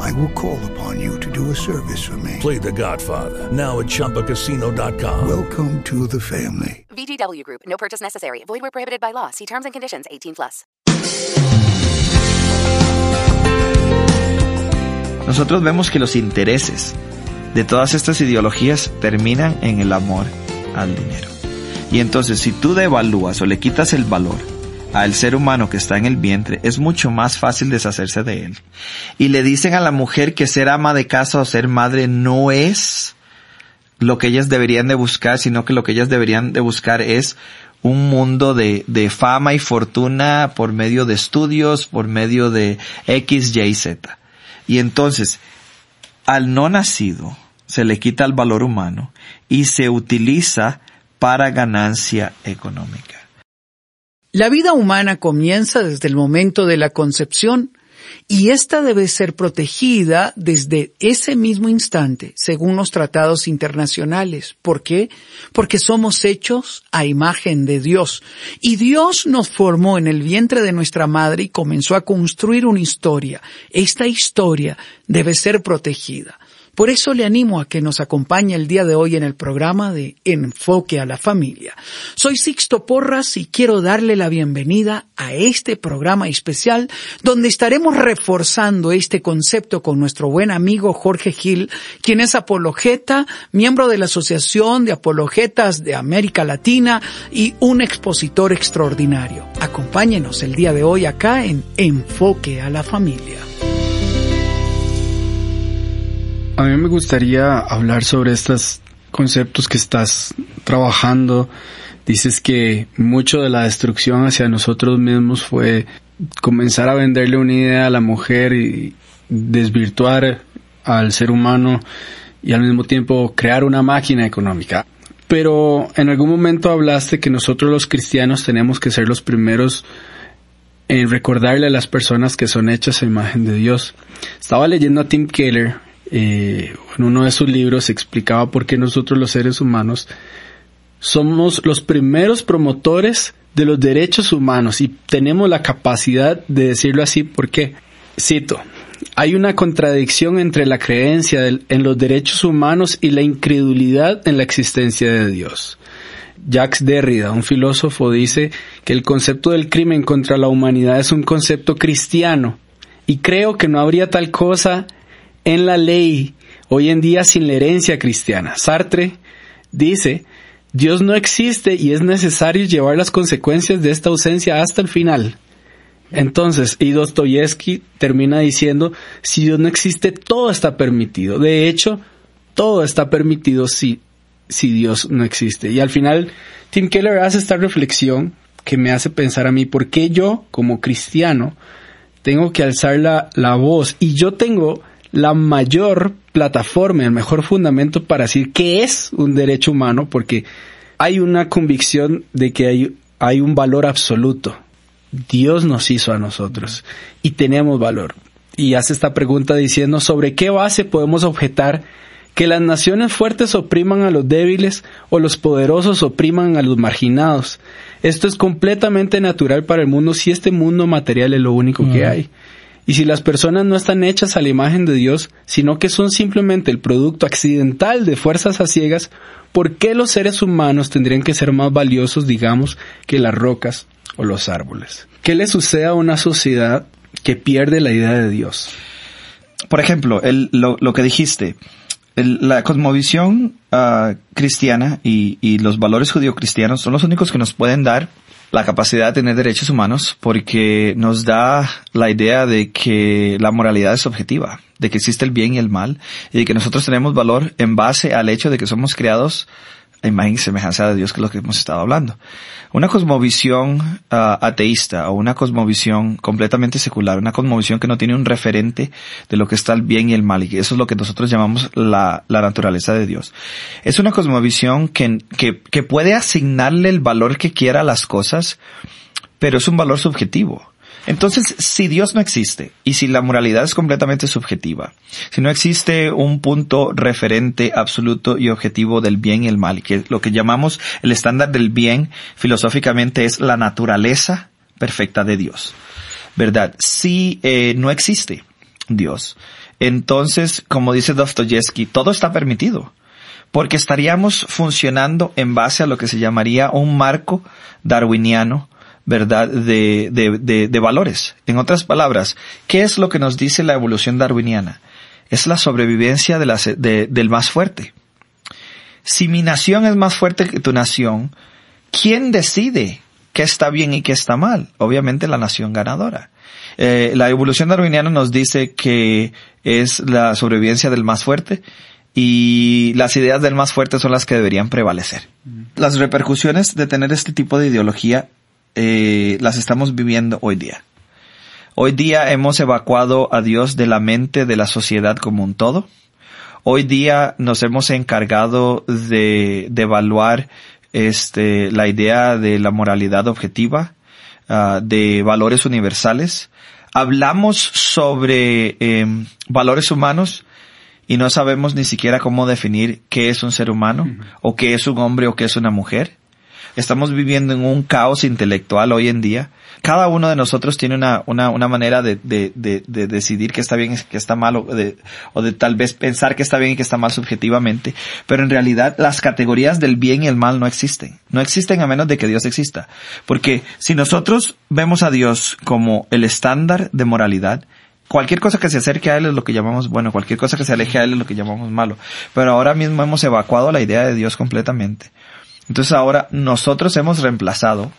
I will call upon you to do a service for me. Play The Godfather now at ChumbaCasino.com. Welcome to the family. VGW Group. No purchase necessary. Void where prohibited by law. See terms and conditions. 18 plus. Nosotros vemos que los intereses de todas estas ideologías terminan en el amor al dinero. Y entonces, si tú devalúas o le quitas el valor al ser humano que está en el vientre, es mucho más fácil deshacerse de él. Y le dicen a la mujer que ser ama de casa o ser madre no es lo que ellas deberían de buscar, sino que lo que ellas deberían de buscar es un mundo de, de fama y fortuna por medio de estudios, por medio de X, Y, Z. Y entonces, al no nacido, se le quita el valor humano y se utiliza para ganancia económica. La vida humana comienza desde el momento de la concepción y ésta debe ser protegida desde ese mismo instante, según los tratados internacionales. ¿Por qué? Porque somos hechos a imagen de Dios. Y Dios nos formó en el vientre de nuestra madre y comenzó a construir una historia. Esta historia debe ser protegida. Por eso le animo a que nos acompañe el día de hoy en el programa de Enfoque a la Familia. Soy Sixto Porras y quiero darle la bienvenida a este programa especial donde estaremos reforzando este concepto con nuestro buen amigo Jorge Gil, quien es apologeta, miembro de la Asociación de Apologetas de América Latina y un expositor extraordinario. Acompáñenos el día de hoy acá en Enfoque a la Familia. A mí me gustaría hablar sobre estos conceptos que estás trabajando. Dices que mucho de la destrucción hacia nosotros mismos fue comenzar a venderle una idea a la mujer y desvirtuar al ser humano y al mismo tiempo crear una máquina económica. Pero en algún momento hablaste que nosotros los cristianos tenemos que ser los primeros en recordarle a las personas que son hechas a imagen de Dios. Estaba leyendo a Tim Keller eh, en uno de sus libros explicaba por qué nosotros los seres humanos somos los primeros promotores de los derechos humanos y tenemos la capacidad de decirlo así porque, cito, hay una contradicción entre la creencia en los derechos humanos y la incredulidad en la existencia de Dios. Jacques Derrida, un filósofo, dice que el concepto del crimen contra la humanidad es un concepto cristiano y creo que no habría tal cosa en la ley hoy en día sin la herencia cristiana. Sartre dice, Dios no existe y es necesario llevar las consecuencias de esta ausencia hasta el final. Entonces, y Dostoyevsky termina diciendo, si Dios no existe, todo está permitido. De hecho, todo está permitido si, si Dios no existe. Y al final, Tim Keller hace esta reflexión que me hace pensar a mí, ¿por qué yo, como cristiano, tengo que alzar la, la voz? Y yo tengo la mayor plataforma, el mejor fundamento para decir que es un derecho humano, porque hay una convicción de que hay, hay un valor absoluto. Dios nos hizo a nosotros y tenemos valor. Y hace esta pregunta diciendo sobre qué base podemos objetar que las naciones fuertes opriman a los débiles o los poderosos opriman a los marginados. Esto es completamente natural para el mundo si este mundo material es lo único que hay. Y si las personas no están hechas a la imagen de Dios, sino que son simplemente el producto accidental de fuerzas a ciegas, ¿por qué los seres humanos tendrían que ser más valiosos, digamos, que las rocas o los árboles? ¿Qué le sucede a una sociedad que pierde la idea de Dios? Por ejemplo, el, lo, lo que dijiste, la cosmovisión uh, cristiana y, y, los valores judío-cristianos son los únicos que nos pueden dar la capacidad de tener derechos humanos porque nos da la idea de que la moralidad es objetiva, de que existe el bien y el mal y de que nosotros tenemos valor en base al hecho de que somos creados imagen y semejanza de Dios, que es lo que hemos estado hablando. Una cosmovisión uh, ateísta o una cosmovisión completamente secular, una cosmovisión que no tiene un referente de lo que está el bien y el mal, y eso es lo que nosotros llamamos la, la naturaleza de Dios. Es una cosmovisión que, que, que puede asignarle el valor que quiera a las cosas, pero es un valor subjetivo. Entonces, si Dios no existe y si la moralidad es completamente subjetiva, si no existe un punto referente absoluto y objetivo del bien y el mal, que lo que llamamos el estándar del bien filosóficamente es la naturaleza perfecta de Dios, ¿verdad? Si eh, no existe Dios, entonces, como dice Dostoyevsky, todo está permitido porque estaríamos funcionando en base a lo que se llamaría un marco darwiniano ¿verdad?, de, de, de, valores. En otras palabras, ¿qué es lo que nos dice la evolución darwiniana? Es la sobrevivencia de la, del más fuerte. Si mi nación es más fuerte que tu nación, ¿quién decide qué está bien y qué está mal? Obviamente la nación ganadora. Eh, la evolución darwiniana nos dice que es la sobrevivencia del más fuerte y las ideas del más fuerte son las que deberían prevalecer. Las repercusiones de tener este tipo de ideología eh, las estamos viviendo hoy día. Hoy día hemos evacuado a Dios de la mente de la sociedad como un todo. Hoy día nos hemos encargado de, de evaluar este, la idea de la moralidad objetiva, uh, de valores universales. Hablamos sobre eh, valores humanos y no sabemos ni siquiera cómo definir qué es un ser humano, o qué es un hombre o qué es una mujer. Estamos viviendo en un caos intelectual hoy en día. Cada uno de nosotros tiene una, una, una manera de, de, de, de, decidir que está bien y que está mal, o de, o de tal vez pensar que está bien y que está mal subjetivamente. Pero en realidad las categorías del bien y el mal no existen. No existen a menos de que Dios exista. Porque si nosotros vemos a Dios como el estándar de moralidad, cualquier cosa que se acerque a él es lo que llamamos bueno, cualquier cosa que se aleje a él es lo que llamamos malo. Pero ahora mismo hemos evacuado la idea de Dios completamente. Entonces ahora nosotros hemos reemplazado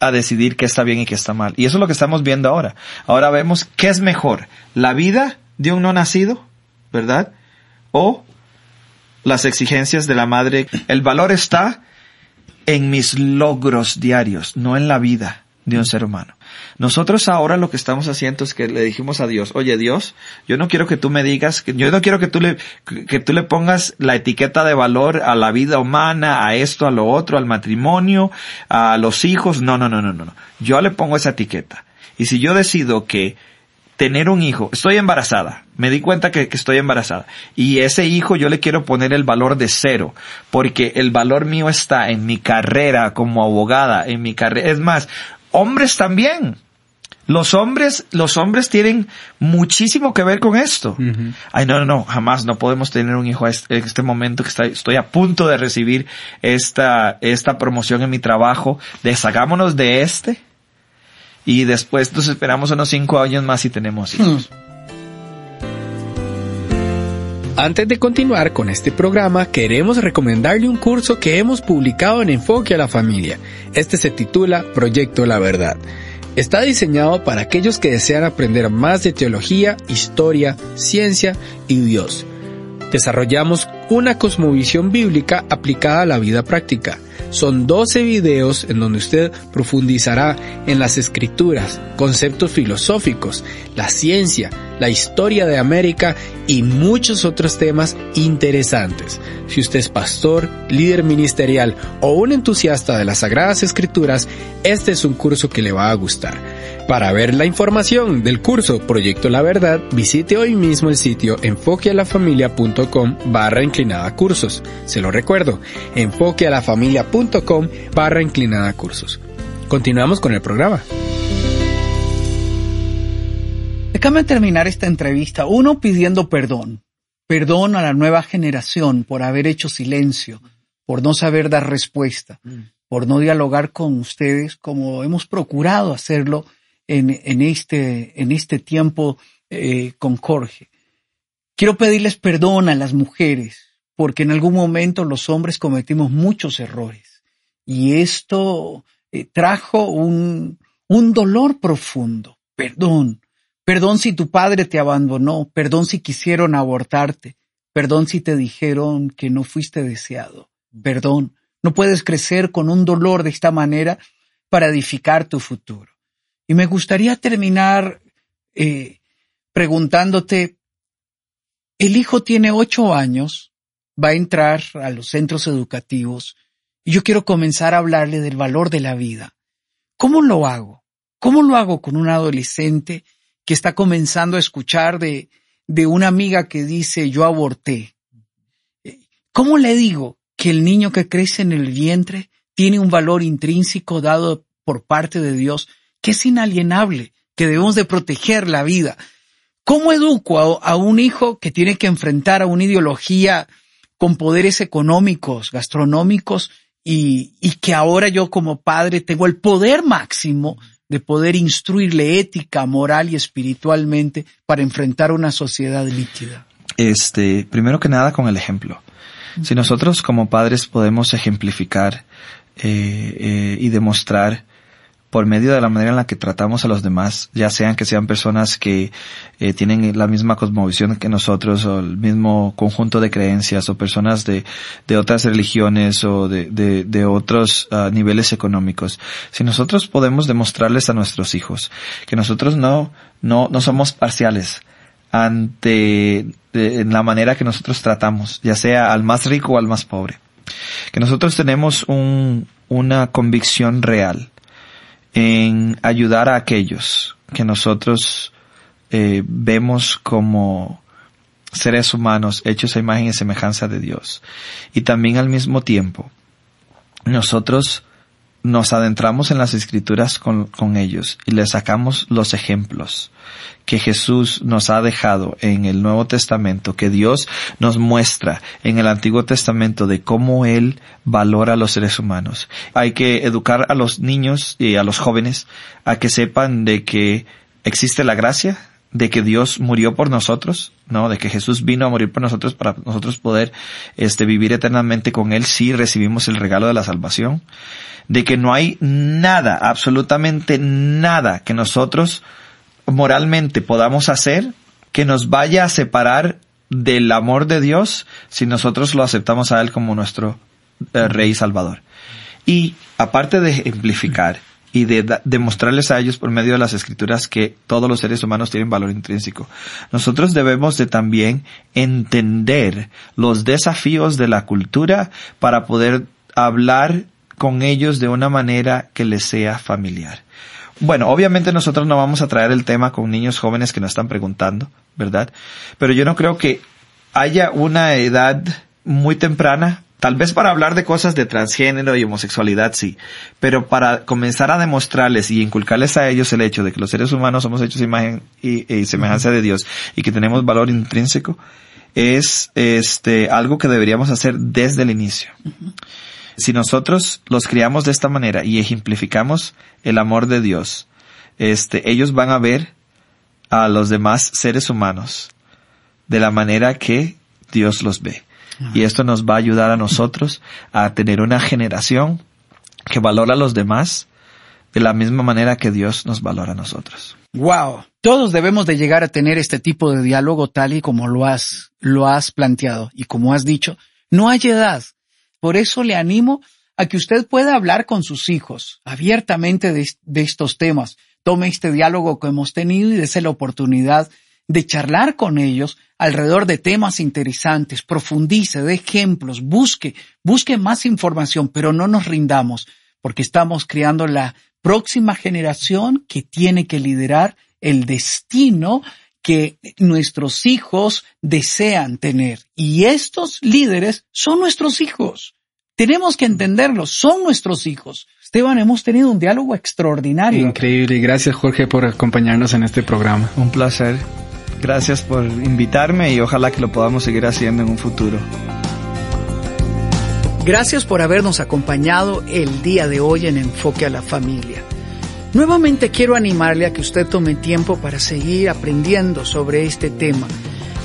a decidir qué está bien y qué está mal. Y eso es lo que estamos viendo ahora. Ahora vemos qué es mejor, la vida de un no nacido, ¿verdad? O las exigencias de la madre. El valor está en mis logros diarios, no en la vida de un ser humano. Nosotros ahora lo que estamos haciendo es que le dijimos a Dios, oye Dios, yo no quiero que tú me digas, yo no quiero que tú le, que tú le pongas la etiqueta de valor a la vida humana, a esto, a lo otro, al matrimonio, a los hijos. No, no, no, no, no. Yo le pongo esa etiqueta. Y si yo decido que tener un hijo, estoy embarazada, me di cuenta que, que, estoy embarazada, y ese hijo yo le quiero poner el valor de cero, porque el valor mío está en mi carrera como abogada, en mi carrera, es más, hombres también. Los hombres, los hombres tienen muchísimo que ver con esto. Ay, no, no, no, jamás no podemos tener un hijo en este momento que estoy a punto de recibir esta, esta promoción en mi trabajo. Deshagámonos de este. Y después nos esperamos unos cinco años más y tenemos hijos. Antes de continuar con este programa, queremos recomendarle un curso que hemos publicado en Enfoque a la Familia. Este se titula Proyecto La Verdad. Está diseñado para aquellos que desean aprender más de teología, historia, ciencia y Dios. Desarrollamos una cosmovisión bíblica aplicada a la vida práctica. Son 12 videos en donde usted profundizará en las escrituras, conceptos filosóficos, la ciencia, la historia de América y muchos otros temas interesantes. Si usted es pastor, líder ministerial o un entusiasta de las Sagradas Escrituras, este es un curso que le va a gustar. Para ver la información del curso Proyecto La Verdad, visite hoy mismo el sitio enfoquealafamilia.com barra inclinada cursos. Se lo recuerdo, enfoquealafamilia.com barra inclinada cursos. Continuamos con el programa. Déjame terminar esta entrevista, uno pidiendo perdón, perdón a la nueva generación por haber hecho silencio, por no saber dar respuesta, por no dialogar con ustedes como hemos procurado hacerlo en, en, este, en este tiempo eh, con Jorge. Quiero pedirles perdón a las mujeres, porque en algún momento los hombres cometimos muchos errores. Y esto eh, trajo un, un dolor profundo. Perdón. Perdón si tu padre te abandonó. Perdón si quisieron abortarte. Perdón si te dijeron que no fuiste deseado. Perdón. No puedes crecer con un dolor de esta manera para edificar tu futuro. Y me gustaría terminar eh, preguntándote, el hijo tiene ocho años, va a entrar a los centros educativos y yo quiero comenzar a hablarle del valor de la vida. ¿Cómo lo hago? ¿Cómo lo hago con un adolescente que está comenzando a escuchar de, de una amiga que dice yo aborté? ¿Cómo le digo que el niño que crece en el vientre tiene un valor intrínseco dado por parte de Dios que es inalienable, que debemos de proteger la vida? ¿Cómo educo a, un hijo que tiene que enfrentar a una ideología con poderes económicos, gastronómicos, y, que ahora yo como padre tengo el poder máximo de poder instruirle ética, moral y espiritualmente para enfrentar una sociedad líquida? Este, primero que nada con el ejemplo. Si nosotros como padres podemos ejemplificar eh, eh, y demostrar por medio de la manera en la que tratamos a los demás, ya sean que sean personas que eh, tienen la misma cosmovisión que nosotros o el mismo conjunto de creencias o personas de, de otras religiones o de, de, de otros uh, niveles económicos. Si nosotros podemos demostrarles a nuestros hijos que nosotros no, no, no somos parciales ante de, la manera que nosotros tratamos, ya sea al más rico o al más pobre. Que nosotros tenemos un, una convicción real en ayudar a aquellos que nosotros eh, vemos como seres humanos hechos a imagen y semejanza de Dios. Y también al mismo tiempo, nosotros nos adentramos en las escrituras con, con, ellos y les sacamos los ejemplos que Jesús nos ha dejado en el Nuevo Testamento, que Dios nos muestra en el Antiguo Testamento de cómo Él valora a los seres humanos. Hay que educar a los niños y a los jóvenes a que sepan de que existe la gracia, de que Dios murió por nosotros, ¿no? De que Jesús vino a morir por nosotros para nosotros poder, este, vivir eternamente con Él si recibimos el regalo de la salvación de que no hay nada, absolutamente nada que nosotros moralmente podamos hacer que nos vaya a separar del amor de Dios si nosotros lo aceptamos a Él como nuestro eh, Rey Salvador. Y aparte de ejemplificar y de demostrarles a ellos por medio de las escrituras que todos los seres humanos tienen valor intrínseco, nosotros debemos de también entender los desafíos de la cultura para poder hablar con ellos de una manera que les sea familiar. Bueno, obviamente nosotros no vamos a traer el tema con niños jóvenes que nos están preguntando, ¿verdad? Pero yo no creo que haya una edad muy temprana, tal vez para hablar de cosas de transgénero y homosexualidad, sí, pero para comenzar a demostrarles y inculcarles a ellos el hecho de que los seres humanos somos hechos imagen y, semejanza de Dios y que tenemos valor intrínseco, es este algo que deberíamos hacer desde el inicio. Si nosotros los criamos de esta manera y ejemplificamos el amor de Dios, este, ellos van a ver a los demás seres humanos de la manera que Dios los ve. Y esto nos va a ayudar a nosotros a tener una generación que valora a los demás de la misma manera que Dios nos valora a nosotros. Wow. Todos debemos de llegar a tener este tipo de diálogo tal y como lo has, lo has planteado. Y como has dicho, no hay edad. Por eso le animo a que usted pueda hablar con sus hijos abiertamente de, de estos temas. Tome este diálogo que hemos tenido y dése la oportunidad de charlar con ellos alrededor de temas interesantes, profundice, de ejemplos, busque, busque más información, pero no nos rindamos, porque estamos creando la próxima generación que tiene que liderar el destino que nuestros hijos desean tener. Y estos líderes son nuestros hijos. Tenemos que entenderlos, son nuestros hijos. Esteban, hemos tenido un diálogo extraordinario. Increíble. Gracias Jorge por acompañarnos en este programa. Un placer. Gracias por invitarme y ojalá que lo podamos seguir haciendo en un futuro. Gracias por habernos acompañado el día de hoy en Enfoque a la Familia. Nuevamente quiero animarle a que usted tome tiempo para seguir aprendiendo sobre este tema.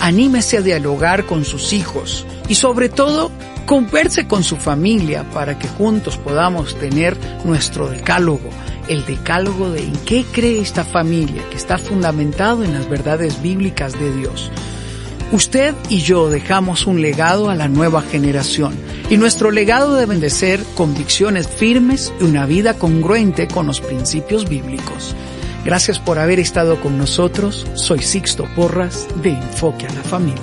Anímese a dialogar con sus hijos y sobre todo converse con su familia para que juntos podamos tener nuestro decálogo, el decálogo de en qué cree esta familia que está fundamentado en las verdades bíblicas de Dios. Usted y yo dejamos un legado a la nueva generación y nuestro legado deben de ser convicciones firmes y una vida congruente con los principios bíblicos. Gracias por haber estado con nosotros. Soy Sixto Porras de Enfoque a la Familia.